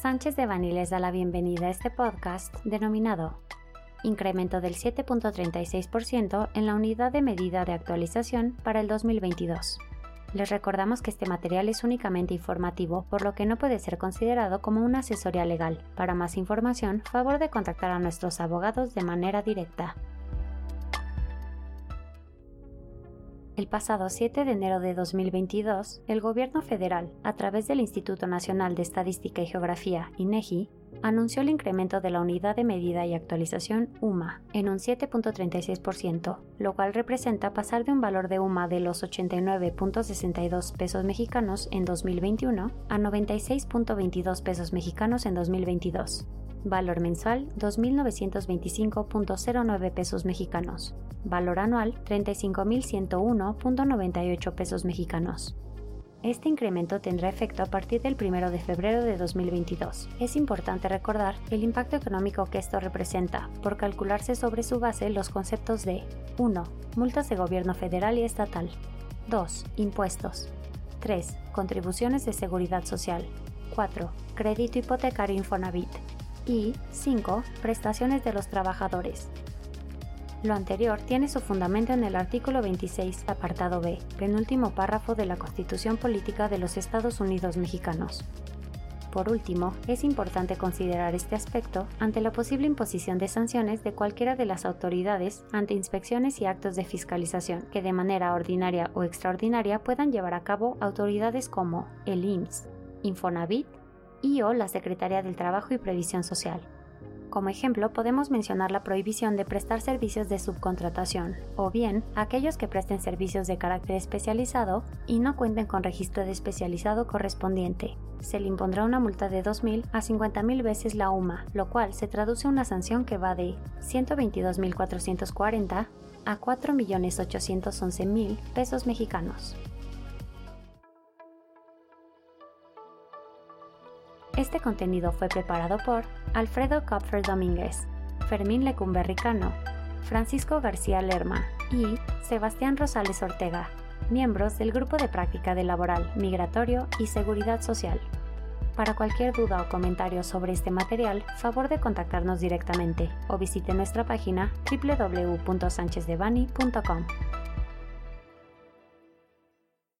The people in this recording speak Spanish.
Sánchez de Bani les da la bienvenida a este podcast denominado Incremento del 7.36% en la unidad de medida de actualización para el 2022. Les recordamos que este material es únicamente informativo, por lo que no puede ser considerado como una asesoría legal. Para más información, favor de contactar a nuestros abogados de manera directa. El pasado 7 de enero de 2022, el Gobierno federal, a través del Instituto Nacional de Estadística y Geografía, INEGI, anunció el incremento de la unidad de medida y actualización UMA en un 7.36%, lo cual representa pasar de un valor de UMA de los 89.62 pesos mexicanos en 2021 a 96.22 pesos mexicanos en 2022. Valor mensual 2.925.09 pesos mexicanos. Valor anual 35.101.98 pesos mexicanos. Este incremento tendrá efecto a partir del 1 de febrero de 2022. Es importante recordar el impacto económico que esto representa, por calcularse sobre su base los conceptos de 1. Multas de gobierno federal y estatal. 2. Impuestos. 3. Contribuciones de seguridad social. 4. Crédito hipotecario Infonavit y 5. Prestaciones de los trabajadores. Lo anterior tiene su fundamento en el artículo 26, apartado B, penúltimo párrafo de la Constitución Política de los Estados Unidos Mexicanos. Por último, es importante considerar este aspecto ante la posible imposición de sanciones de cualquiera de las autoridades ante inspecciones y actos de fiscalización que de manera ordinaria o extraordinaria puedan llevar a cabo autoridades como el IMSS, Infonavit y o la Secretaría del Trabajo y Previsión Social. Como ejemplo, podemos mencionar la prohibición de prestar servicios de subcontratación, o bien aquellos que presten servicios de carácter especializado y no cuenten con registro de especializado correspondiente. Se le impondrá una multa de 2.000 a 50.000 veces la UMA, lo cual se traduce en una sanción que va de 122.440 a 4.811.000 pesos mexicanos. Este contenido fue preparado por Alfredo Kopfer Domínguez, Fermín Lecumberricano, Francisco García Lerma y Sebastián Rosales Ortega, miembros del Grupo de Práctica de Laboral, Migratorio y Seguridad Social. Para cualquier duda o comentario sobre este material, favor de contactarnos directamente o visite nuestra página www.sanchezdevani.com.